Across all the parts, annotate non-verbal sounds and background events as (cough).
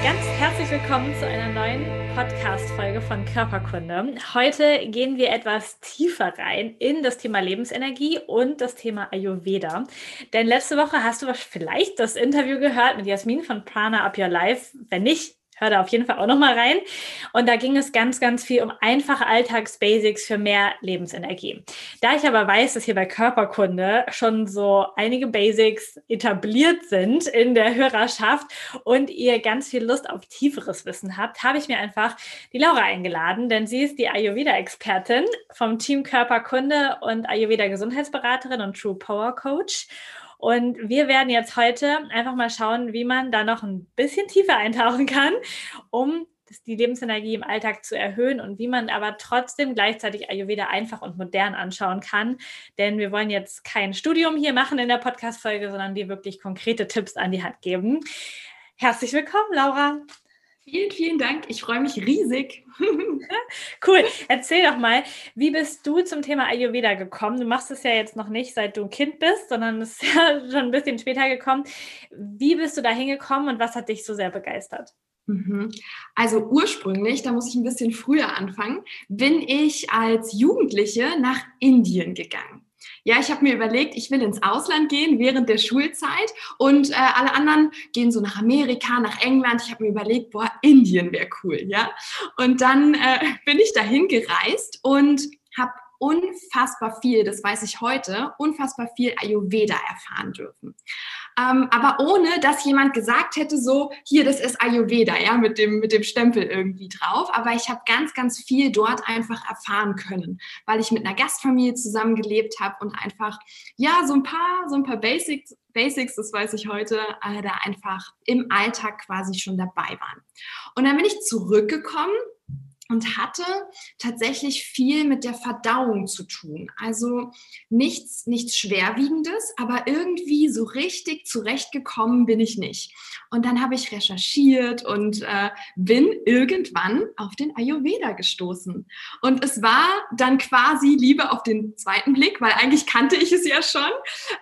Ganz herzlich willkommen zu einer neuen Podcast-Folge von Körperkunde. Heute gehen wir etwas tiefer rein in das Thema Lebensenergie und das Thema Ayurveda. Denn letzte Woche hast du vielleicht das Interview gehört mit Jasmin von Prana Up Your Life. Wenn nicht, hör da auf jeden Fall auch noch mal rein. Und da ging es ganz, ganz viel um einfache Alltagsbasics für mehr Lebensenergie. Da ich aber weiß, dass hier bei Körperkunde schon so einige Basics etabliert sind in der Hörerschaft und ihr ganz viel Lust auf tieferes Wissen habt, habe ich mir einfach die Laura eingeladen, denn sie ist die Ayurveda-Expertin vom Team Körperkunde und Ayurveda-Gesundheitsberaterin und True Power Coach. Und wir werden jetzt heute einfach mal schauen, wie man da noch ein bisschen tiefer eintauchen kann, um die Lebensenergie im Alltag zu erhöhen und wie man aber trotzdem gleichzeitig Ayurveda einfach und modern anschauen kann. Denn wir wollen jetzt kein Studium hier machen in der Podcast-Folge, sondern dir wirklich konkrete Tipps an die Hand geben. Herzlich willkommen, Laura. Vielen, vielen Dank. Ich freue mich riesig. (laughs) cool. Erzähl doch mal, wie bist du zum Thema Ayurveda gekommen? Du machst es ja jetzt noch nicht, seit du ein Kind bist, sondern es ist (laughs) ja schon ein bisschen später gekommen. Wie bist du da hingekommen und was hat dich so sehr begeistert? Mhm. Also ursprünglich, da muss ich ein bisschen früher anfangen, bin ich als Jugendliche nach Indien gegangen. Ja, ich habe mir überlegt, ich will ins Ausland gehen während der Schulzeit und äh, alle anderen gehen so nach Amerika, nach England. Ich habe mir überlegt, boah, Indien wäre cool, ja. Und dann äh, bin ich dahin gereist und habe unfassbar viel, das weiß ich heute, unfassbar viel Ayurveda erfahren dürfen. Ähm, aber ohne, dass jemand gesagt hätte, so, hier, das ist Ayurveda, ja, mit dem, mit dem Stempel irgendwie drauf. Aber ich habe ganz, ganz viel dort einfach erfahren können, weil ich mit einer Gastfamilie zusammengelebt habe und einfach, ja, so ein paar, so ein paar Basics, Basics, das weiß ich heute, äh, da einfach im Alltag quasi schon dabei waren. Und dann bin ich zurückgekommen und hatte tatsächlich viel mit der Verdauung zu tun. Also nichts, nichts Schwerwiegendes, aber irgendwie so richtig zurechtgekommen bin ich nicht. Und dann habe ich recherchiert und äh, bin irgendwann auf den Ayurveda gestoßen. Und es war dann quasi Liebe auf den zweiten Blick, weil eigentlich kannte ich es ja schon.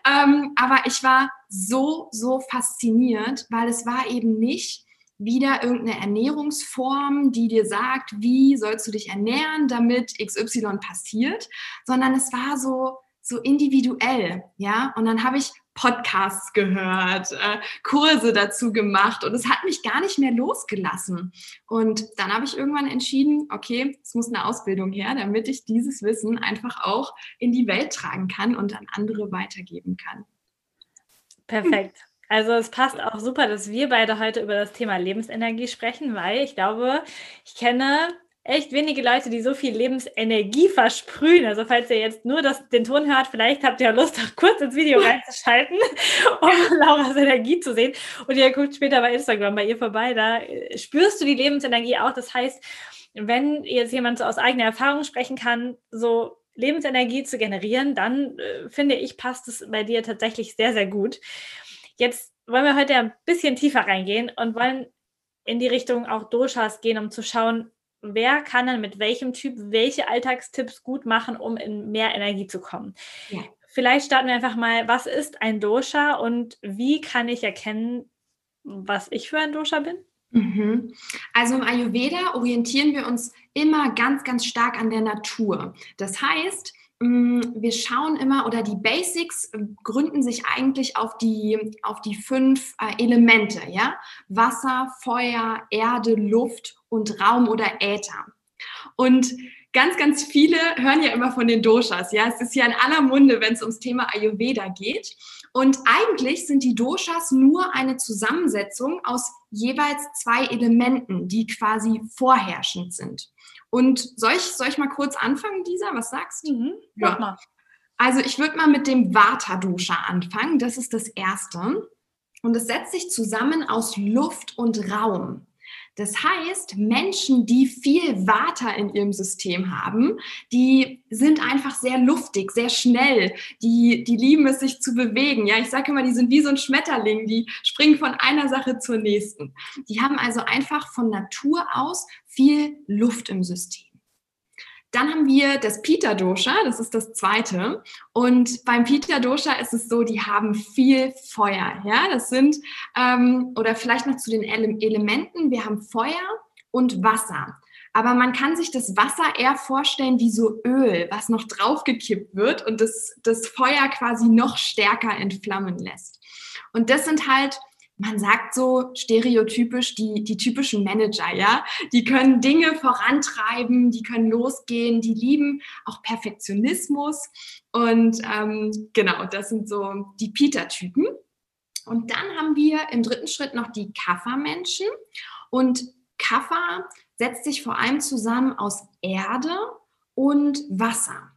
Ähm, aber ich war so, so fasziniert, weil es war eben nicht wieder irgendeine Ernährungsform, die dir sagt, wie sollst du dich ernähren, damit XY passiert, sondern es war so, so individuell, ja. Und dann habe ich Podcasts gehört, äh, Kurse dazu gemacht und es hat mich gar nicht mehr losgelassen. Und dann habe ich irgendwann entschieden, okay, es muss eine Ausbildung her, damit ich dieses Wissen einfach auch in die Welt tragen kann und an andere weitergeben kann. Perfekt. Also es passt auch super, dass wir beide heute über das Thema Lebensenergie sprechen, weil ich glaube, ich kenne echt wenige Leute, die so viel Lebensenergie versprühen. Also falls ihr jetzt nur das, den Ton hört, vielleicht habt ihr Lust, auch kurz ins Video reinzuschalten, (laughs) um Lauras Energie zu sehen. Und ihr guckt später bei Instagram bei ihr vorbei, da äh, spürst du die Lebensenergie auch. Das heißt, wenn jetzt jemand so aus eigener Erfahrung sprechen kann, so Lebensenergie zu generieren, dann äh, finde ich, passt es bei dir tatsächlich sehr, sehr gut. Jetzt wollen wir heute ein bisschen tiefer reingehen und wollen in die Richtung auch Doshas gehen, um zu schauen, wer kann dann mit welchem Typ welche Alltagstipps gut machen, um in mehr Energie zu kommen. Ja. Vielleicht starten wir einfach mal, was ist ein Dosha und wie kann ich erkennen, was ich für ein Dosha bin? Mhm. Also im Ayurveda orientieren wir uns immer ganz, ganz stark an der Natur. Das heißt, wir schauen immer oder die Basics äh, gründen sich eigentlich auf die, auf die fünf äh, Elemente, ja? Wasser, Feuer, Erde, Luft und Raum oder Äther. Und ganz, ganz viele hören ja immer von den Doshas, ja? Es ist ja in aller Munde, wenn es ums Thema Ayurveda geht. Und eigentlich sind die Doshas nur eine Zusammensetzung aus jeweils zwei Elementen, die quasi vorherrschend sind. Und soll ich, soll ich mal kurz anfangen, Lisa? Was sagst du? Mhm, ja. Mal. Also ich würde mal mit dem Vata-Dosha anfangen. Das ist das erste. Und es setzt sich zusammen aus Luft und Raum. Das heißt, Menschen, die viel Vata in ihrem System haben, die sind einfach sehr luftig, sehr schnell. Die, die lieben es, sich zu bewegen. Ja, ich sage immer, die sind wie so ein Schmetterling, die springen von einer Sache zur nächsten. Die haben also einfach von Natur aus viel Luft im System. Dann haben wir das Pita Dosha, das ist das zweite. Und beim Pita Dosha ist es so, die haben viel Feuer. Ja, das sind, ähm, oder vielleicht noch zu den Ele Elementen, wir haben Feuer und Wasser. Aber man kann sich das Wasser eher vorstellen wie so Öl, was noch draufgekippt wird und das, das Feuer quasi noch stärker entflammen lässt. Und das sind halt man sagt so stereotypisch die, die typischen Manager, ja. Die können Dinge vorantreiben, die können losgehen, die lieben auch Perfektionismus. Und ähm, genau, das sind so die Peter-Typen. Und dann haben wir im dritten Schritt noch die Kaffer-Menschen. Und Kaffer setzt sich vor allem zusammen aus Erde und Wasser.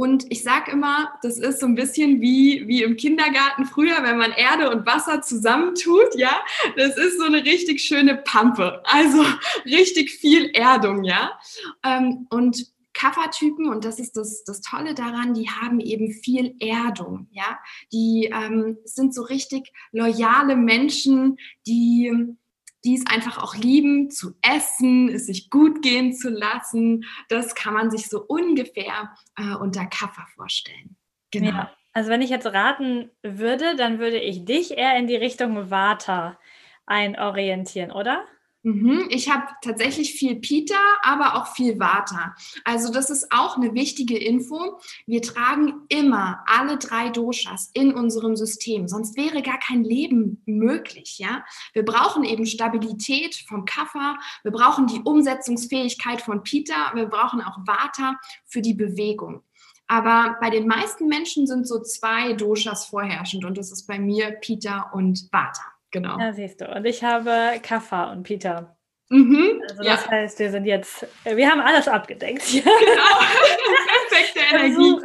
Und ich sage immer, das ist so ein bisschen wie, wie im Kindergarten früher, wenn man Erde und Wasser zusammentut, ja. Das ist so eine richtig schöne Pampe. Also richtig viel Erdung, ja. Ähm, und Kaffertypen, und das ist das, das Tolle daran, die haben eben viel Erdung, ja. Die ähm, sind so richtig loyale Menschen, die die es einfach auch lieben, zu essen, es sich gut gehen zu lassen. Das kann man sich so ungefähr äh, unter Kaffer vorstellen. Genau. Ja. Also wenn ich jetzt raten würde, dann würde ich dich eher in die Richtung Vata einorientieren, oder? Mhm, ich habe tatsächlich viel Pita, aber auch viel Vata. Also das ist auch eine wichtige Info. Wir tragen immer alle drei Doshas in unserem System, sonst wäre gar kein Leben möglich. Ja, wir brauchen eben Stabilität vom Kapha, wir brauchen die Umsetzungsfähigkeit von Pita, wir brauchen auch Vata für die Bewegung. Aber bei den meisten Menschen sind so zwei Doshas vorherrschend und das ist bei mir Pita und Vata. Genau. Ja, siehst du. Und ich habe Kaffa und Peter. Mhm, also das ja. heißt, wir sind jetzt, äh, wir haben alles abgedeckt. (laughs) Genau. Perfekte Energie.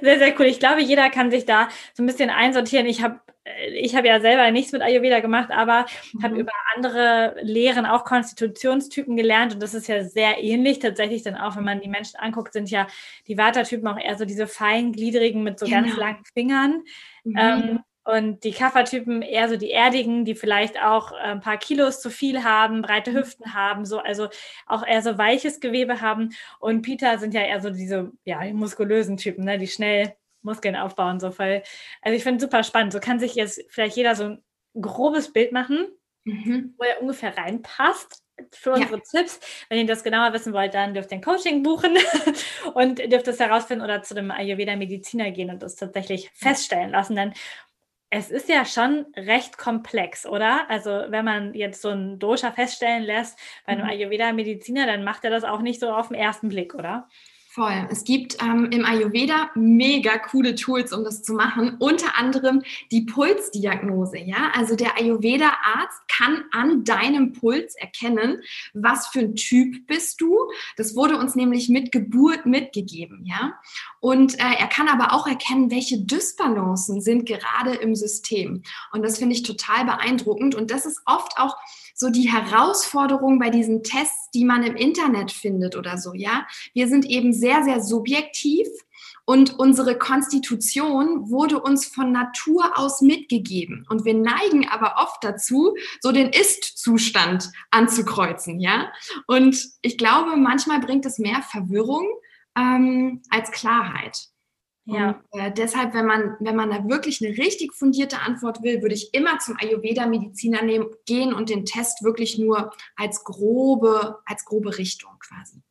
Sehr, sehr cool. Ich glaube, jeder kann sich da so ein bisschen einsortieren. Ich habe äh, ich habe ja selber nichts mit Ayurveda gemacht, aber mhm. habe über andere Lehren auch Konstitutionstypen gelernt und das ist ja sehr ähnlich. Tatsächlich dann auch, wenn man die Menschen anguckt, sind ja die Vata-Typen auch eher so diese feingliedrigen mit so genau. ganz langen Fingern. Mhm. Ähm, und die Kaffertypen eher so die erdigen, die vielleicht auch äh, ein paar Kilos zu viel haben, breite mhm. Hüften haben, so, also auch eher so weiches Gewebe haben. Und Peter sind ja eher so diese, ja, die muskulösen Typen, ne, die schnell Muskeln aufbauen, so voll. Also ich finde es super spannend. So kann sich jetzt vielleicht jeder so ein grobes Bild machen, mhm. wo er ungefähr reinpasst für unsere ja. Tipps. Wenn ihr das genauer wissen wollt, dann dürft ihr ein Coaching buchen (laughs) und dürft es herausfinden oder zu dem Ayurveda-Mediziner gehen und das tatsächlich feststellen lassen. Dann es ist ja schon recht komplex, oder? Also wenn man jetzt so ein Dosha feststellen lässt bei einem mhm. Ayurveda-Mediziner, dann macht er das auch nicht so auf den ersten Blick, oder? Voll. Es gibt ähm, im Ayurveda mega coole Tools, um das zu machen. Unter anderem die Pulsdiagnose. Ja, also der Ayurveda-Arzt kann an deinem Puls erkennen, was für ein Typ bist du. Das wurde uns nämlich mit Geburt mitgegeben. Ja, und äh, er kann aber auch erkennen, welche Dysbalancen sind gerade im System. Und das finde ich total beeindruckend. Und das ist oft auch so die Herausforderung bei diesen Tests, die man im Internet findet oder so, ja. Wir sind eben sehr, sehr subjektiv und unsere Konstitution wurde uns von Natur aus mitgegeben. Und wir neigen aber oft dazu, so den Ist-Zustand anzukreuzen, ja. Und ich glaube, manchmal bringt es mehr Verwirrung ähm, als Klarheit. Ja. Und, äh, deshalb, wenn man, wenn man da wirklich eine richtig fundierte Antwort will, würde ich immer zum Ayurveda-Mediziner gehen und den Test wirklich nur als grobe, als grobe Richtung quasi.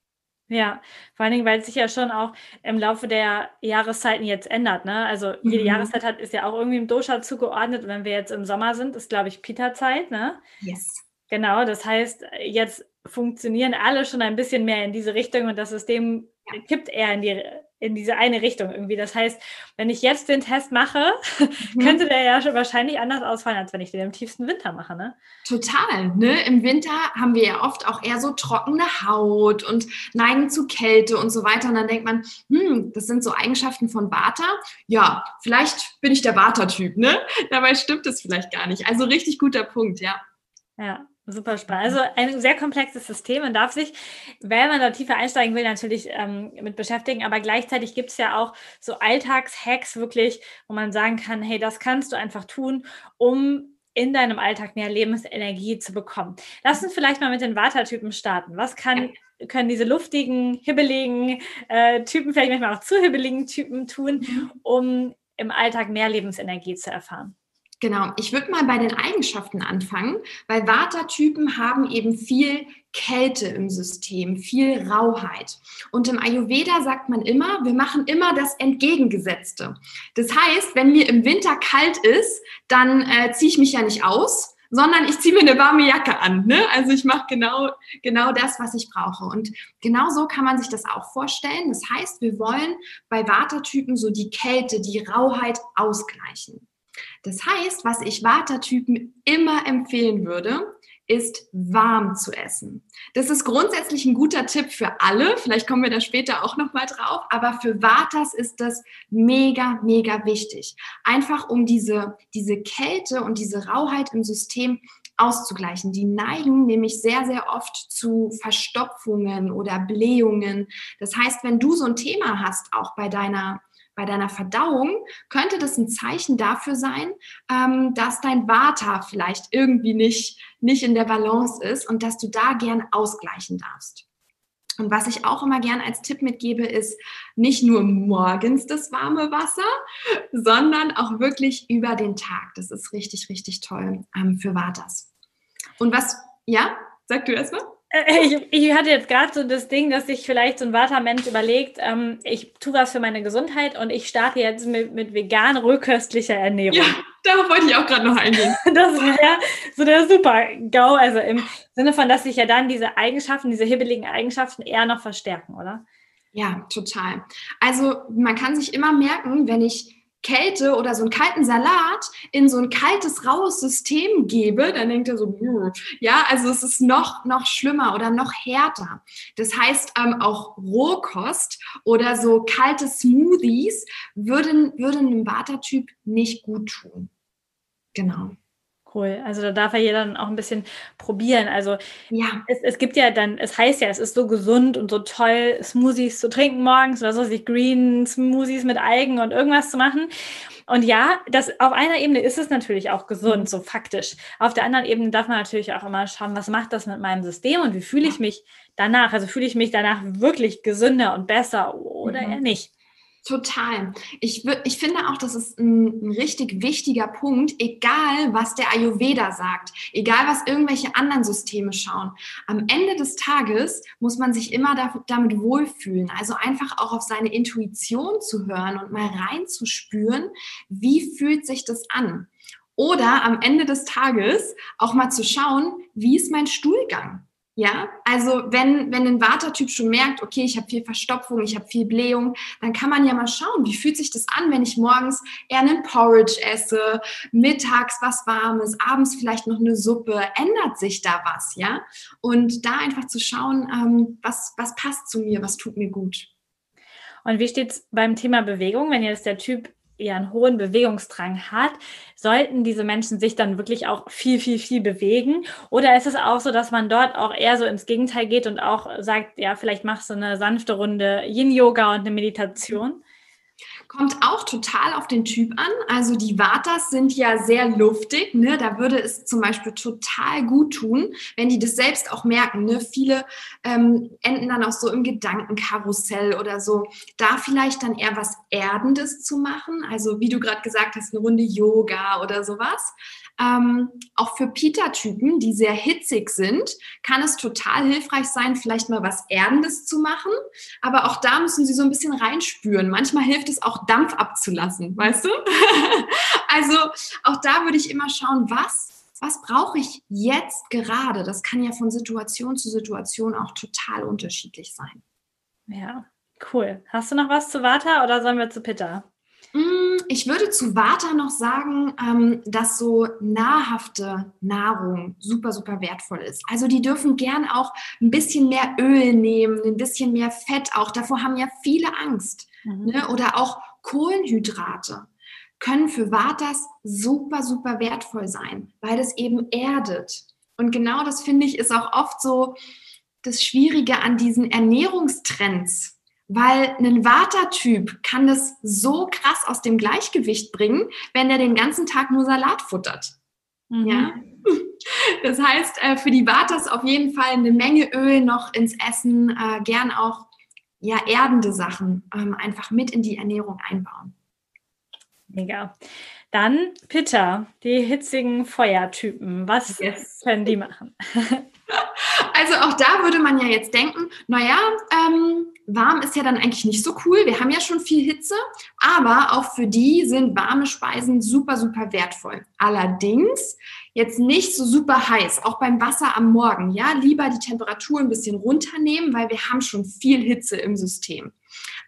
Ja, vor allen Dingen, weil es sich ja schon auch im Laufe der Jahreszeiten jetzt ändert. Ne? Also jede mhm. Jahreszeit hat, ist ja auch irgendwie im Dosha zugeordnet. Und wenn wir jetzt im Sommer sind, ist, glaube ich, Pita-Zeit. Ne? Yes. Genau, das heißt, jetzt funktionieren alle schon ein bisschen mehr in diese Richtung und das System kippt eher in die in diese eine Richtung irgendwie. Das heißt, wenn ich jetzt den Test mache, (laughs) mhm. könnte der ja schon wahrscheinlich anders ausfallen, als wenn ich den im tiefsten Winter mache, ne? Total, ne? Im Winter haben wir ja oft auch eher so trockene Haut und neigen zu Kälte und so weiter. Und dann denkt man, hm, das sind so Eigenschaften von Vata. Ja, vielleicht bin ich der Vata-Typ, ne? (laughs) Dabei stimmt es vielleicht gar nicht. Also richtig guter Punkt, ja. Ja, Super spannend. Also ein sehr komplexes System. Man darf sich, wenn man da tiefer einsteigen will, natürlich ähm, mit beschäftigen. Aber gleichzeitig gibt es ja auch so Alltagshacks wirklich, wo man sagen kann, hey, das kannst du einfach tun, um in deinem Alltag mehr Lebensenergie zu bekommen. Lass uns vielleicht mal mit den Vata-Typen starten. Was kann, können diese luftigen, hibbeligen äh, Typen, vielleicht manchmal auch zu hibbeligen Typen tun, mhm. um im Alltag mehr Lebensenergie zu erfahren? Genau, ich würde mal bei den Eigenschaften anfangen, weil Vata-Typen haben eben viel Kälte im System, viel Rauheit. Und im Ayurveda sagt man immer, wir machen immer das Entgegengesetzte. Das heißt, wenn mir im Winter kalt ist, dann äh, ziehe ich mich ja nicht aus, sondern ich ziehe mir eine warme Jacke an. Ne? Also ich mache genau, genau das, was ich brauche. Und genau so kann man sich das auch vorstellen. Das heißt, wir wollen bei Vata-Typen so die Kälte, die Rauheit ausgleichen. Das heißt, was ich Vata-Typen immer empfehlen würde, ist warm zu essen. Das ist grundsätzlich ein guter Tipp für alle. Vielleicht kommen wir da später auch noch mal drauf. Aber für Vatas ist das mega, mega wichtig. Einfach um diese, diese Kälte und diese Rauheit im System auszugleichen. Die neigen nämlich sehr, sehr oft zu Verstopfungen oder Blähungen. Das heißt, wenn du so ein Thema hast, auch bei deiner bei deiner Verdauung könnte das ein Zeichen dafür sein, ähm, dass dein Vata vielleicht irgendwie nicht, nicht in der Balance ist und dass du da gern ausgleichen darfst. Und was ich auch immer gern als Tipp mitgebe, ist nicht nur morgens das warme Wasser, sondern auch wirklich über den Tag. Das ist richtig, richtig toll ähm, für Vatas. Und was, ja, sag du erstmal? Äh, ich, ich, hatte jetzt gerade so das Ding, dass sich vielleicht so ein Vata-Mensch überlegt, ähm, ich tue was für meine Gesundheit und ich starte jetzt mit, mit vegan rököstlicher Ernährung. Ja, darauf wollte ich auch gerade noch eingehen. (laughs) Das wäre so der super GAU, also im Sinne von, dass sich ja dann diese Eigenschaften, diese hibbeligen Eigenschaften eher noch verstärken, oder? Ja, total. Also man kann sich immer merken, wenn ich Kälte oder so einen kalten Salat in so ein kaltes, raues System gebe, dann denkt er so, ja, also es ist noch, noch schlimmer oder noch härter. Das heißt, ähm, auch Rohkost oder so kalte Smoothies würden, würden einem Vata-Typ nicht gut tun. Genau. Cool. Also da darf ja jeder dann auch ein bisschen probieren. Also ja. es, es gibt ja dann, es heißt ja, es ist so gesund und so toll, Smoothies zu trinken morgens oder so, sich Green Smoothies mit Algen und irgendwas zu machen. Und ja, das auf einer Ebene ist es natürlich auch gesund, mhm. so faktisch. Auf der anderen Ebene darf man natürlich auch immer schauen, was macht das mit meinem System und wie fühle ich mich danach? Also fühle ich mich danach wirklich gesünder und besser oder mhm. eher nicht? Total. Ich, ich finde auch, das ist ein, ein, richtig wichtiger Punkt, egal was der Ayurveda sagt, egal was irgendwelche anderen Systeme schauen. Am Ende des Tages muss man sich immer da, damit wohlfühlen. Also einfach auch auf seine Intuition zu hören und mal reinzuspüren, wie fühlt sich das an. Oder am Ende des Tages auch mal zu schauen, wie ist mein Stuhlgang? Ja, also wenn, wenn ein Vata-Typ schon merkt, okay, ich habe viel Verstopfung, ich habe viel Blähung, dann kann man ja mal schauen, wie fühlt sich das an, wenn ich morgens eher einen Porridge esse, mittags was Warmes, abends vielleicht noch eine Suppe, ändert sich da was, ja? Und da einfach zu schauen, ähm, was, was passt zu mir, was tut mir gut. Und wie steht es beim Thema Bewegung, wenn jetzt der Typ eher einen hohen Bewegungsdrang hat, sollten diese Menschen sich dann wirklich auch viel, viel, viel bewegen? Oder ist es auch so, dass man dort auch eher so ins Gegenteil geht und auch sagt, ja, vielleicht machst du eine sanfte Runde Yin-Yoga und eine Meditation? Kommt auch total auf den Typ an. Also die Vatas sind ja sehr luftig. Ne? Da würde es zum Beispiel total gut tun, wenn die das selbst auch merken. Ne? Viele ähm, enden dann auch so im Gedankenkarussell oder so. Da vielleicht dann eher was Erdendes zu machen. Also wie du gerade gesagt hast, eine Runde Yoga oder sowas. Ähm, auch für Pita-Typen, die sehr hitzig sind, kann es total hilfreich sein, vielleicht mal was Erdendes zu machen. Aber auch da müssen sie so ein bisschen reinspüren. Manchmal hilft es auch, Dampf abzulassen, weißt du? (laughs) also auch da würde ich immer schauen, was, was brauche ich jetzt gerade? Das kann ja von Situation zu Situation auch total unterschiedlich sein. Ja, Cool. Hast du noch was zu Vata oder sollen wir zu Pitta? Mm, ich würde zu Vata noch sagen, ähm, dass so nahrhafte Nahrung super, super wertvoll ist. Also die dürfen gern auch ein bisschen mehr Öl nehmen, ein bisschen mehr Fett auch. Davor haben ja viele Angst. Mhm. Ne? Oder auch Kohlenhydrate können für Vatas super, super wertvoll sein, weil es eben erdet. Und genau das finde ich ist auch oft so das Schwierige an diesen Ernährungstrends weil ein Vata-Typ kann das so krass aus dem Gleichgewicht bringen, wenn er den ganzen Tag nur Salat futtert. Mhm. Ja. (laughs) Das heißt, äh, für die Vatas auf jeden Fall eine Menge Öl noch ins Essen, äh, gern auch ja, erdende Sachen ähm, einfach mit in die Ernährung einbauen. Mega. Dann Pitta, die hitzigen Feuertypen. Was yes. können die machen? (laughs) Also auch da würde man ja jetzt denken, naja, ähm, warm ist ja dann eigentlich nicht so cool. Wir haben ja schon viel Hitze, aber auch für die sind warme Speisen super, super wertvoll. Allerdings jetzt nicht so super heiß, auch beim Wasser am Morgen. Ja, lieber die Temperatur ein bisschen runternehmen, weil wir haben schon viel Hitze im System.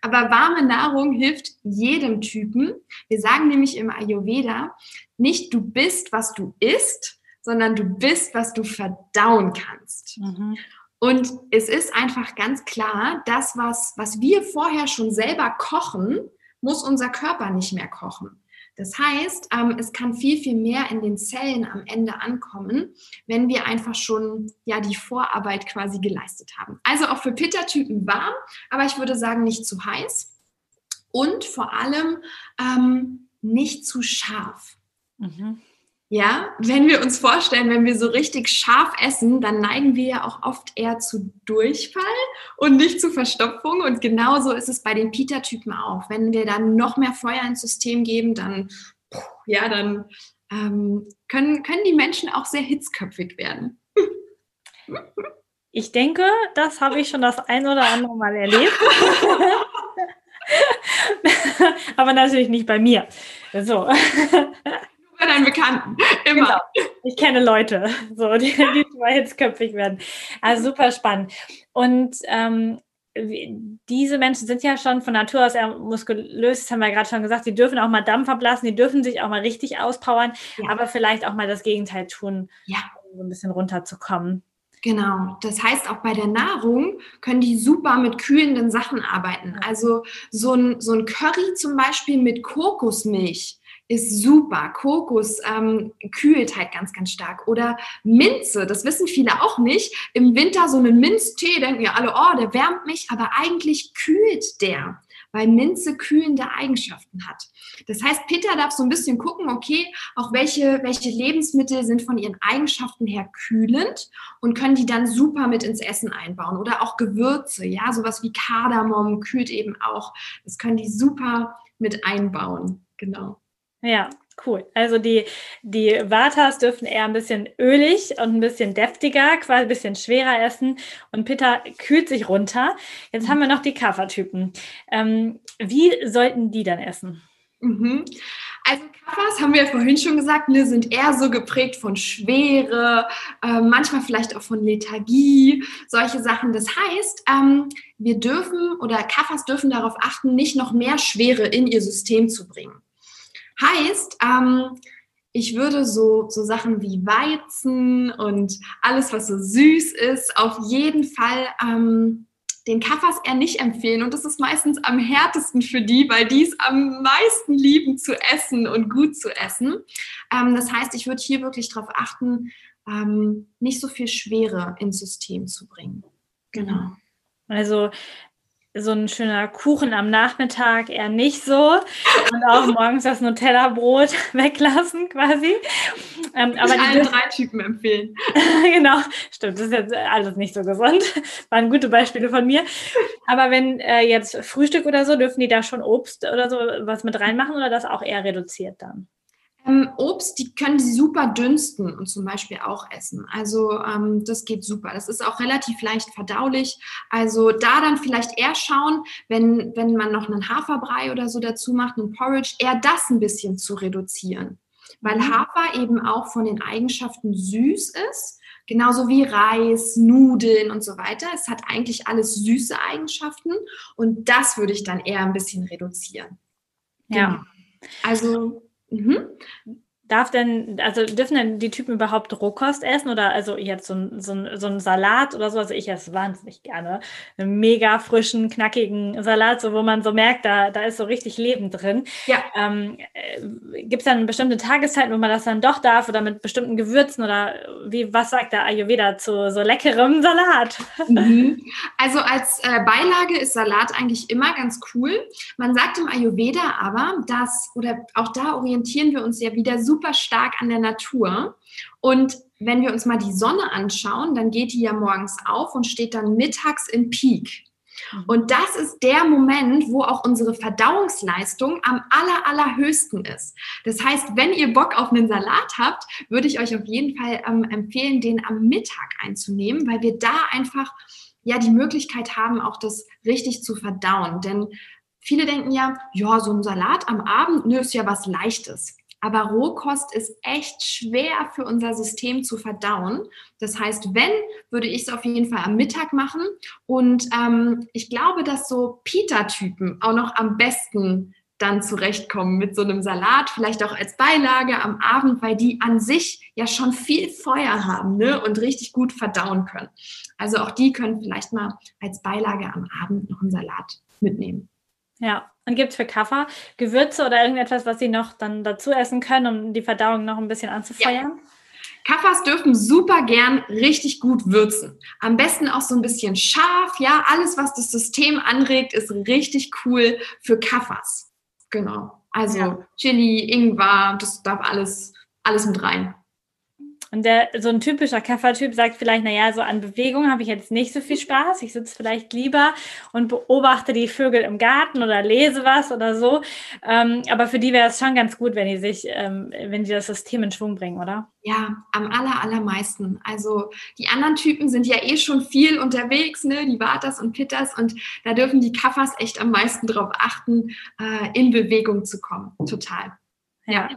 Aber warme Nahrung hilft jedem Typen. Wir sagen nämlich im Ayurveda, nicht du bist, was du isst, sondern du bist, was du verdauen kannst. Mhm. Und es ist einfach ganz klar, das, was, was wir vorher schon selber kochen, muss unser Körper nicht mehr kochen. Das heißt, ähm, es kann viel, viel mehr in den Zellen am Ende ankommen, wenn wir einfach schon ja die Vorarbeit quasi geleistet haben. Also auch für Pitta-Typen warm, aber ich würde sagen nicht zu heiß und vor allem ähm, nicht zu scharf. Mhm. Ja, wenn wir uns vorstellen, wenn wir so richtig scharf essen, dann neigen wir ja auch oft eher zu Durchfall und nicht zu Verstopfung. Und genauso ist es bei den Pita-Typen auch. Wenn wir dann noch mehr Feuer ins System geben, dann, ja, dann ähm, können, können die Menschen auch sehr hitzköpfig werden. Ich denke, das habe ich schon das ein oder andere Mal erlebt. (laughs) (laughs) Aber natürlich nicht bei mir. So bei deinen Bekannten. Immer. Genau. Ich kenne Leute, so, die, die hitzköpfig werden. Also super spannend. Und ähm, diese Menschen sind ja schon von Natur aus eher muskulös, das haben wir gerade schon gesagt, die dürfen auch mal Dampf ablassen, die dürfen sich auch mal richtig auspowern, ja. aber vielleicht auch mal das Gegenteil tun, ja. um so ein bisschen runterzukommen. Genau. Das heißt, auch bei der Nahrung können die super mit kühlenden Sachen arbeiten. Also so ein, so ein Curry zum Beispiel mit Kokosmilch ist super. Kokos ähm, kühlt halt ganz, ganz stark. Oder Minze, das wissen viele auch nicht. Im Winter so einen Minztee, denken ja alle, oh, der wärmt mich, aber eigentlich kühlt der, weil Minze kühlende Eigenschaften hat. Das heißt, Peter darf so ein bisschen gucken, okay, auch welche, welche Lebensmittel sind von ihren Eigenschaften her kühlend und können die dann super mit ins Essen einbauen. Oder auch Gewürze, ja, sowas wie Kardamom kühlt eben auch. Das können die super mit einbauen. Genau. Ja, cool. Also die, die Vatas dürfen eher ein bisschen ölig und ein bisschen deftiger, quasi ein bisschen schwerer essen. Und Pitta kühlt sich runter. Jetzt mhm. haben wir noch die Kaffertypen. Ähm, wie sollten die dann essen? Mhm. Also Kaffers, haben wir ja vorhin schon gesagt, ne, sind eher so geprägt von Schwere, äh, manchmal vielleicht auch von Lethargie, solche Sachen. Das heißt, ähm, wir dürfen oder Kaffers dürfen darauf achten, nicht noch mehr Schwere in ihr System zu bringen. Heißt, ähm, ich würde so, so Sachen wie Weizen und alles, was so süß ist, auf jeden Fall ähm, den Kaffers eher nicht empfehlen. Und das ist meistens am härtesten für die, weil die es am meisten lieben zu essen und gut zu essen. Ähm, das heißt, ich würde hier wirklich darauf achten, ähm, nicht so viel Schwere ins System zu bringen. Genau. Also so ein schöner Kuchen am Nachmittag eher nicht so. Und auch morgens das Nutella-Brot (laughs) weglassen quasi. Ähm, aber ich allen drei Typen empfehlen. (laughs) genau, stimmt, das ist jetzt alles nicht so gesund. Waren gute Beispiele von mir. Aber wenn äh, jetzt Frühstück oder so, dürfen die da schon Obst oder so was mit reinmachen oder das auch eher reduziert dann? Ähm, Obst, die können sie super dünsten und zum Beispiel auch essen. Also ähm, das geht super. Das ist auch relativ leicht verdaulich. Also da dann vielleicht eher schauen, wenn, wenn man noch einen Haferbrei oder so dazu macht, einen Porridge, eher das ein bisschen zu reduzieren. Weil mhm. Hafer eben auch von den Eigenschaften süß ist genauso wie Reis, Nudeln und so weiter. Es hat eigentlich alles süße Eigenschaften und das würde ich dann eher ein bisschen reduzieren. Ja. Genau. Also, mh. Darf denn, also dürfen denn die Typen überhaupt Rohkost essen oder also jetzt so ein, so ein, so ein Salat oder so? Also ich esse wahnsinnig gerne einen mega frischen, knackigen Salat, so wo man so merkt, da, da ist so richtig Leben drin. Ja. Ähm, äh, Gibt es dann bestimmte Tageszeiten, wo man das dann doch darf oder mit bestimmten Gewürzen oder wie, was sagt der Ayurveda zu so leckerem Salat? Mhm. (laughs) Also als äh, Beilage ist Salat eigentlich immer ganz cool. Man sagt im Ayurveda aber, dass, oder auch da orientieren wir uns ja wieder super super stark an der Natur. Und wenn wir uns mal die Sonne anschauen, dann geht die ja morgens auf und steht dann mittags im Peak. Mhm. Und das ist der Moment, wo auch unsere Verdauungsleistung am aller, allerhöchsten ist. Das heißt, wenn ihr Bock auf einen Salat habt, würde ich euch auf jeden Fall ähm, empfehlen, den am Mittag einzunehmen, weil wir da einfach ja die Möglichkeit haben, auch das richtig zu verdauen. Denn viele denken ja, ja, so ein Salat am Abend, nö, ist ja was Leichtes. Aber Rohkost ist echt schwer für unser System zu verdauen. Das heißt, wenn, würde ich es auf jeden Fall am Mittag machen. Und ähm, ich glaube, dass so Pita-Typen auch noch am besten dann zurechtkommen mit so einem Salat, vielleicht auch als Beilage am Abend, weil die an sich ja schon viel Feuer haben ne? und richtig gut verdauen können. Also auch die können vielleicht mal als Beilage am Abend noch einen Salat mitnehmen. Ja, und gibt es für Kaffer Gewürze oder irgendetwas, was Sie noch dann dazu essen können, um die Verdauung noch ein bisschen anzufeuern? Ja. Kaffers dürfen super gern richtig gut würzen. Am besten auch so ein bisschen scharf. Ja, alles, was das System anregt, ist richtig cool für Kaffers. Genau. Also ja. Chili, Ingwer, das darf alles, alles mit rein. Und der, so ein typischer Kaffertyp sagt vielleicht, naja, so an Bewegung habe ich jetzt nicht so viel Spaß. Ich sitze vielleicht lieber und beobachte die Vögel im Garten oder lese was oder so. Ähm, aber für die wäre es schon ganz gut, wenn die sich, ähm, wenn die das System in Schwung bringen, oder? Ja, am aller, allermeisten. Also die anderen Typen sind ja eh schon viel unterwegs, ne? die Vatas und Pitters. Und da dürfen die Kaffers echt am meisten darauf achten, äh, in Bewegung zu kommen. Total. Ja.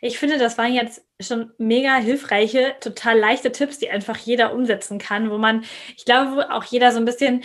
Ich finde, das waren jetzt schon mega hilfreiche, total leichte Tipps, die einfach jeder umsetzen kann, wo man, ich glaube, wo auch jeder so ein bisschen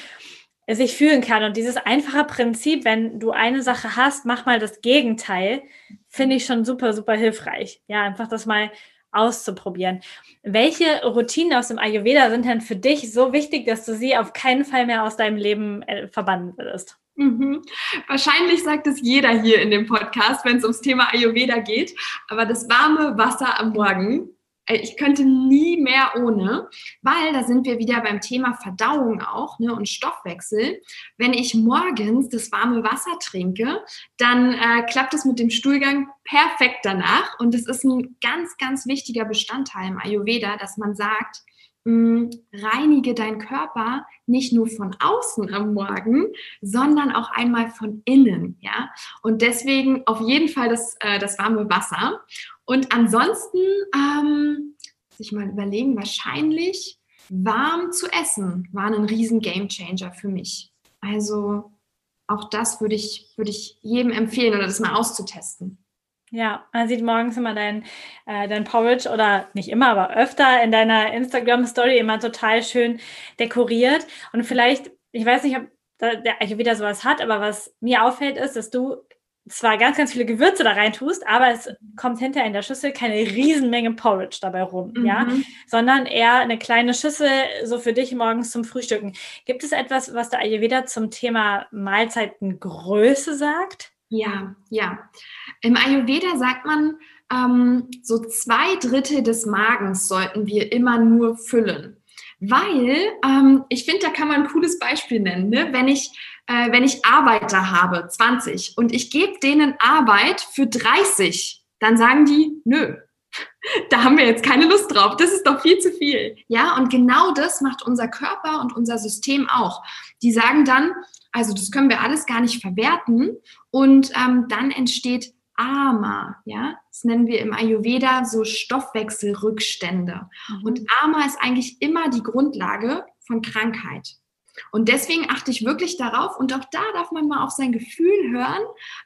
sich fühlen kann. Und dieses einfache Prinzip, wenn du eine Sache hast, mach mal das Gegenteil, finde ich schon super, super hilfreich. Ja, einfach das mal auszuprobieren. Welche Routinen aus dem Ayurveda sind denn für dich so wichtig, dass du sie auf keinen Fall mehr aus deinem Leben äh, verbannen würdest? Mhm. Wahrscheinlich sagt es jeder hier in dem Podcast, wenn es ums Thema Ayurveda geht. Aber das warme Wasser am Morgen, äh, ich könnte nie mehr ohne, weil da sind wir wieder beim Thema Verdauung auch ne, und Stoffwechsel. Wenn ich morgens das warme Wasser trinke, dann äh, klappt es mit dem Stuhlgang perfekt danach. Und es ist ein ganz, ganz wichtiger Bestandteil im Ayurveda, dass man sagt, reinige deinen Körper nicht nur von außen am Morgen, sondern auch einmal von innen, ja. Und deswegen auf jeden Fall das, äh, das warme Wasser. Und ansonsten, ähm, sich mal überlegen, wahrscheinlich warm zu essen war ein riesen Gamechanger für mich. Also auch das würde ich, würde ich jedem empfehlen oder das mal auszutesten. Ja, man sieht morgens immer dein, äh, dein Porridge oder nicht immer, aber öfter in deiner Instagram-Story immer total schön dekoriert. Und vielleicht, ich weiß nicht, ob der wieder sowas hat, aber was mir auffällt, ist, dass du zwar ganz, ganz viele Gewürze da rein tust, aber es kommt hinterher in der Schüssel keine Riesenmenge Porridge dabei rum, mhm. ja, sondern eher eine kleine Schüssel so für dich morgens zum Frühstücken. Gibt es etwas, was der Ayurveda zum Thema Mahlzeitengröße sagt? Ja, ja. Im Ayurveda sagt man, ähm, so zwei Drittel des Magens sollten wir immer nur füllen. Weil ähm, ich finde, da kann man ein cooles Beispiel nennen. Ne? Wenn, ich, äh, wenn ich Arbeiter habe, 20, und ich gebe denen Arbeit für 30, dann sagen die, nö, (laughs) da haben wir jetzt keine Lust drauf. Das ist doch viel zu viel. Ja, und genau das macht unser Körper und unser System auch. Die sagen dann, also das können wir alles gar nicht verwerten. Und ähm, dann entsteht Ama, ja, das nennen wir im Ayurveda so Stoffwechselrückstände. Mhm. Und Ama ist eigentlich immer die Grundlage von Krankheit. Und deswegen achte ich wirklich darauf und auch da darf man mal auf sein Gefühl hören,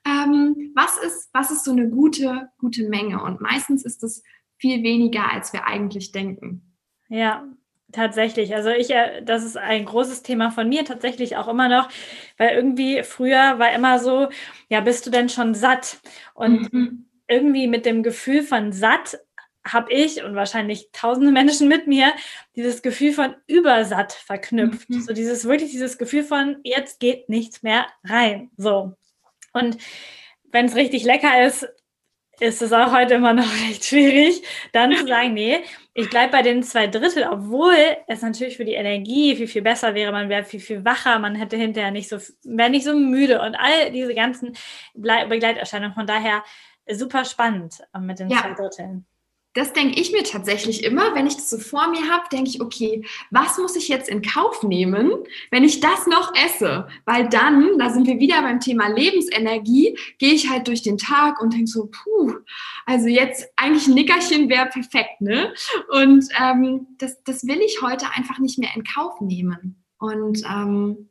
ähm, was, ist, was ist so eine gute, gute Menge. Und meistens ist es viel weniger, als wir eigentlich denken. Ja, Tatsächlich, also ich, äh, das ist ein großes Thema von mir tatsächlich auch immer noch, weil irgendwie früher war immer so, ja, bist du denn schon satt? Und mhm. irgendwie mit dem Gefühl von satt habe ich und wahrscheinlich tausende Menschen mit mir dieses Gefühl von übersatt verknüpft. Mhm. So dieses wirklich dieses Gefühl von jetzt geht nichts mehr rein. So. Und wenn es richtig lecker ist, ist es auch heute immer noch (laughs) recht schwierig, dann zu sagen, nee, ich bleibe bei den zwei Drittel, obwohl es natürlich für die Energie viel, viel besser wäre, man wäre viel, viel wacher, man hätte hinterher nicht so, wäre nicht so müde und all diese ganzen Begleiterscheinungen. Von daher super spannend äh, mit den ja. zwei Dritteln das denke ich mir tatsächlich immer, wenn ich das so vor mir habe, denke ich, okay, was muss ich jetzt in Kauf nehmen, wenn ich das noch esse? Weil dann, da sind wir wieder beim Thema Lebensenergie, gehe ich halt durch den Tag und denke so, puh, also jetzt eigentlich ein Nickerchen wäre perfekt, ne? Und ähm, das, das will ich heute einfach nicht mehr in Kauf nehmen. Und ähm,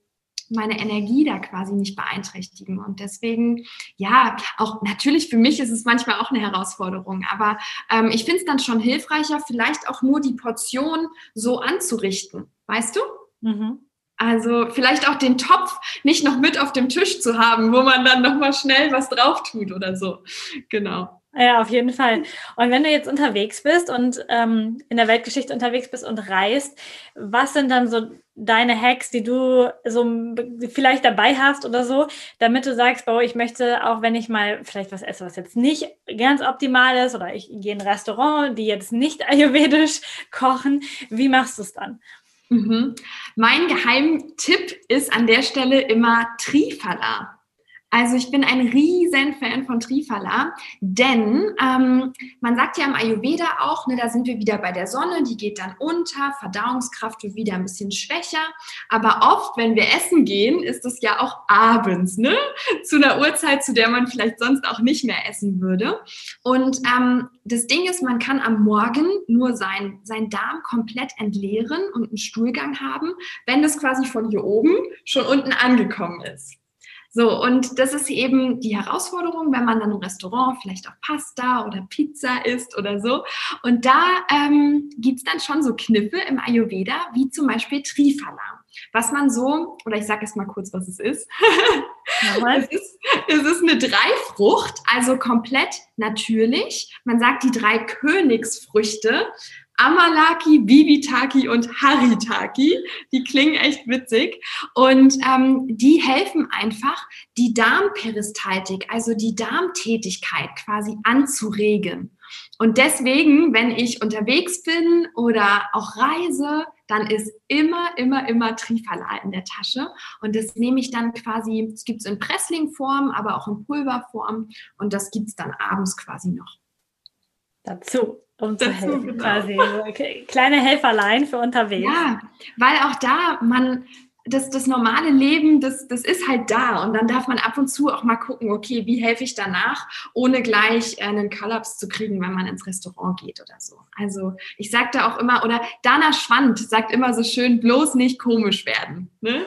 meine Energie da quasi nicht beeinträchtigen. Und deswegen, ja, auch natürlich für mich ist es manchmal auch eine Herausforderung, aber ähm, ich finde es dann schon hilfreicher, vielleicht auch nur die Portion so anzurichten. Weißt du? Mhm. Also vielleicht auch den Topf nicht noch mit auf dem Tisch zu haben, wo man dann nochmal schnell was drauf tut oder so. Genau. Ja, auf jeden Fall. Und wenn du jetzt unterwegs bist und ähm, in der Weltgeschichte unterwegs bist und reist, was sind dann so deine Hacks, die du so vielleicht dabei hast oder so, damit du sagst, oh, ich möchte auch, wenn ich mal vielleicht was esse, was jetzt nicht ganz optimal ist oder ich gehe in ein Restaurant, die jetzt nicht (laughs) ayurvedisch kochen, wie machst du es dann? Mhm. Mein Geheimtipp ist an der Stelle immer Trifala. Also ich bin ein riesen Fan von Trifala, denn ähm, man sagt ja im Ayurveda auch, ne, da sind wir wieder bei der Sonne, die geht dann unter, Verdauungskraft wird wieder ein bisschen schwächer. Aber oft, wenn wir essen gehen, ist es ja auch abends, ne? zu einer Uhrzeit, zu der man vielleicht sonst auch nicht mehr essen würde. Und ähm, das Ding ist, man kann am Morgen nur sein, sein Darm komplett entleeren und einen Stuhlgang haben, wenn das quasi von hier oben schon unten angekommen ist. So, und das ist eben die Herausforderung, wenn man dann im Restaurant vielleicht auch Pasta oder Pizza isst oder so. Und da ähm, gibt es dann schon so Kniffe im Ayurveda, wie zum Beispiel Trifala. Was man so, oder ich sage jetzt mal kurz, was es ist. (laughs) es ist. Es ist eine Dreifrucht, also komplett natürlich. Man sagt die drei Königsfrüchte. Amalaki, Bibitaki und Haritaki. Die klingen echt witzig. Und ähm, die helfen einfach, die Darmperistaltik, also die Darmtätigkeit quasi anzuregen. Und deswegen, wenn ich unterwegs bin oder auch reise, dann ist immer, immer, immer Trifala in der Tasche. Und das nehme ich dann quasi, es gibt es in Presslingform, aber auch in Pulverform. Und das gibt es dann abends quasi noch. Dazu um zu helfen, genau. quasi. Okay. Kleine Helferlein für unterwegs. Ja, weil auch da man das, das normale Leben, das, das ist halt da. Und dann darf man ab und zu auch mal gucken, okay, wie helfe ich danach, ohne gleich einen Kollaps zu kriegen, wenn man ins Restaurant geht oder so. Also ich sage da auch immer, oder Dana Schwand sagt immer so schön, bloß nicht komisch werden. Ne?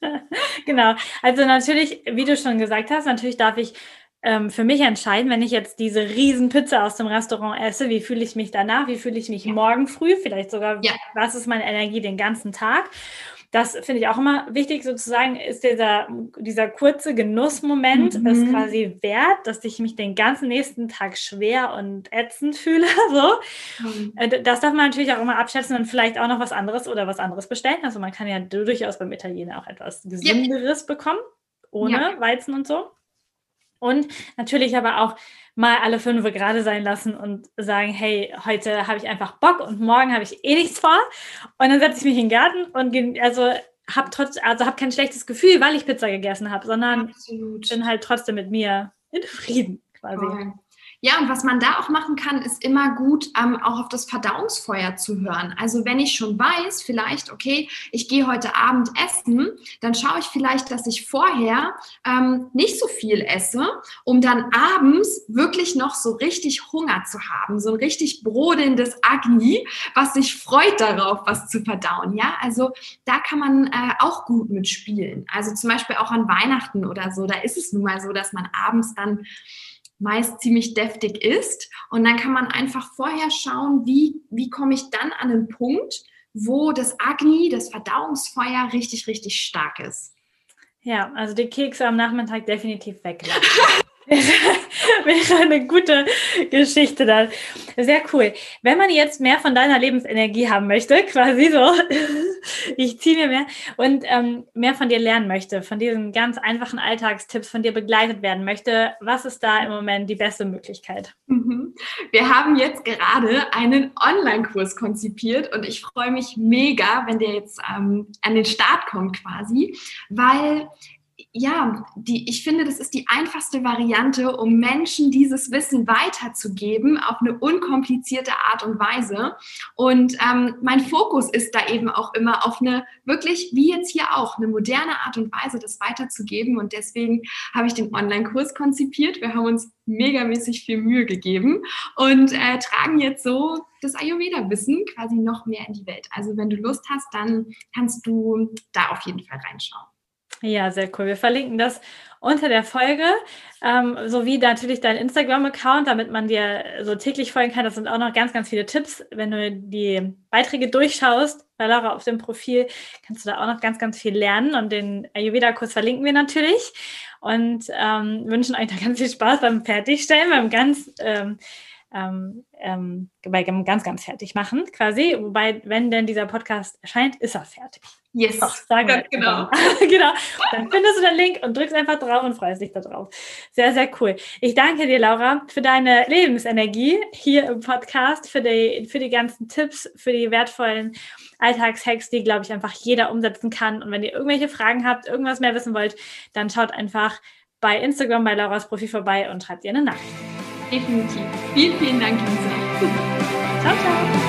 (laughs) genau. Also natürlich, wie du schon gesagt hast, natürlich darf ich ähm, für mich entscheiden, wenn ich jetzt diese riesen Pizza aus dem Restaurant esse, wie fühle ich mich danach, wie fühle ich mich ja. morgen früh, vielleicht sogar, ja. was ist meine Energie den ganzen Tag. Das finde ich auch immer wichtig, sozusagen, ist dieser, dieser kurze Genussmoment mhm. ist quasi wert, dass ich mich den ganzen nächsten Tag schwer und ätzend fühle. (laughs) So. Mhm. Äh, das darf man natürlich auch immer abschätzen und vielleicht auch noch was anderes oder was anderes bestellen. Also man kann ja durchaus beim Italiener auch etwas Gesünderes ja. bekommen, ohne Weizen und so. Und natürlich aber auch mal alle fünf gerade sein lassen und sagen, hey, heute habe ich einfach Bock und morgen habe ich eh nichts vor. Und dann setze ich mich in den Garten und also habe trotz, also habe kein schlechtes Gefühl, weil ich Pizza gegessen habe, sondern Absolut. bin halt trotzdem mit mir in Frieden quasi. Okay. Ja, und was man da auch machen kann, ist immer gut, ähm, auch auf das Verdauungsfeuer zu hören. Also wenn ich schon weiß, vielleicht, okay, ich gehe heute Abend essen, dann schaue ich vielleicht, dass ich vorher ähm, nicht so viel esse, um dann abends wirklich noch so richtig Hunger zu haben, so ein richtig brodelndes Agni, was sich freut darauf, was zu verdauen. Ja, also da kann man äh, auch gut mitspielen. Also zum Beispiel auch an Weihnachten oder so, da ist es nun mal so, dass man abends dann meist ziemlich deftig ist. Und dann kann man einfach vorher schauen, wie, wie komme ich dann an den Punkt, wo das Agni, das Verdauungsfeuer, richtig, richtig stark ist. Ja, also die Kekse am Nachmittag definitiv weglassen. (laughs) (laughs) wäre eine gute Geschichte dann. Sehr cool. Wenn man jetzt mehr von deiner Lebensenergie haben möchte, (laughs) quasi so, ich ziehe mir mehr und ähm, mehr von dir lernen möchte, von diesen ganz einfachen Alltagstipps von dir begleitet werden möchte, was ist da im Moment die beste Möglichkeit? Mhm. Wir haben jetzt gerade einen Online-Kurs konzipiert und ich freue mich mega, wenn der jetzt ähm, an den Start kommt quasi, weil ja, die, ich finde, das ist die einfachste Variante, um Menschen dieses Wissen weiterzugeben auf eine unkomplizierte Art und Weise. Und ähm, mein Fokus ist da eben auch immer auf eine wirklich, wie jetzt hier auch, eine moderne Art und Weise, das weiterzugeben. Und deswegen habe ich den Online-Kurs konzipiert. Wir haben uns megamäßig viel Mühe gegeben und äh, tragen jetzt so das Ayurveda-Wissen quasi noch mehr in die Welt. Also wenn du Lust hast, dann kannst du da auf jeden Fall reinschauen. Ja, sehr cool. Wir verlinken das unter der Folge, ähm, sowie natürlich dein Instagram-Account, damit man dir so täglich folgen kann. Das sind auch noch ganz, ganz viele Tipps. Wenn du die Beiträge durchschaust, bei Laura auf dem Profil, kannst du da auch noch ganz, ganz viel lernen. Und den Ayurveda-Kurs verlinken wir natürlich. Und ähm, wünschen euch da ganz viel Spaß beim Fertigstellen, beim ganz ähm, ähm, ähm, bei ganz, ganz fertig machen, quasi. Wobei, wenn denn dieser Podcast erscheint, ist er fertig. Yes, Ach, sagen wir genau. (laughs) genau. Dann findest du den Link und drückst einfach drauf und freust dich darauf. Sehr, sehr cool. Ich danke dir, Laura, für deine Lebensenergie hier im Podcast, für die, für die ganzen Tipps, für die wertvollen Alltagshacks, die, glaube ich, einfach jeder umsetzen kann. Und wenn ihr irgendwelche Fragen habt, irgendwas mehr wissen wollt, dann schaut einfach bei Instagram bei Lauras Profil vorbei und schreibt ihr eine Nachricht. Definitiv. Vielen, vielen Dank, Lisa. (laughs) ciao, ciao.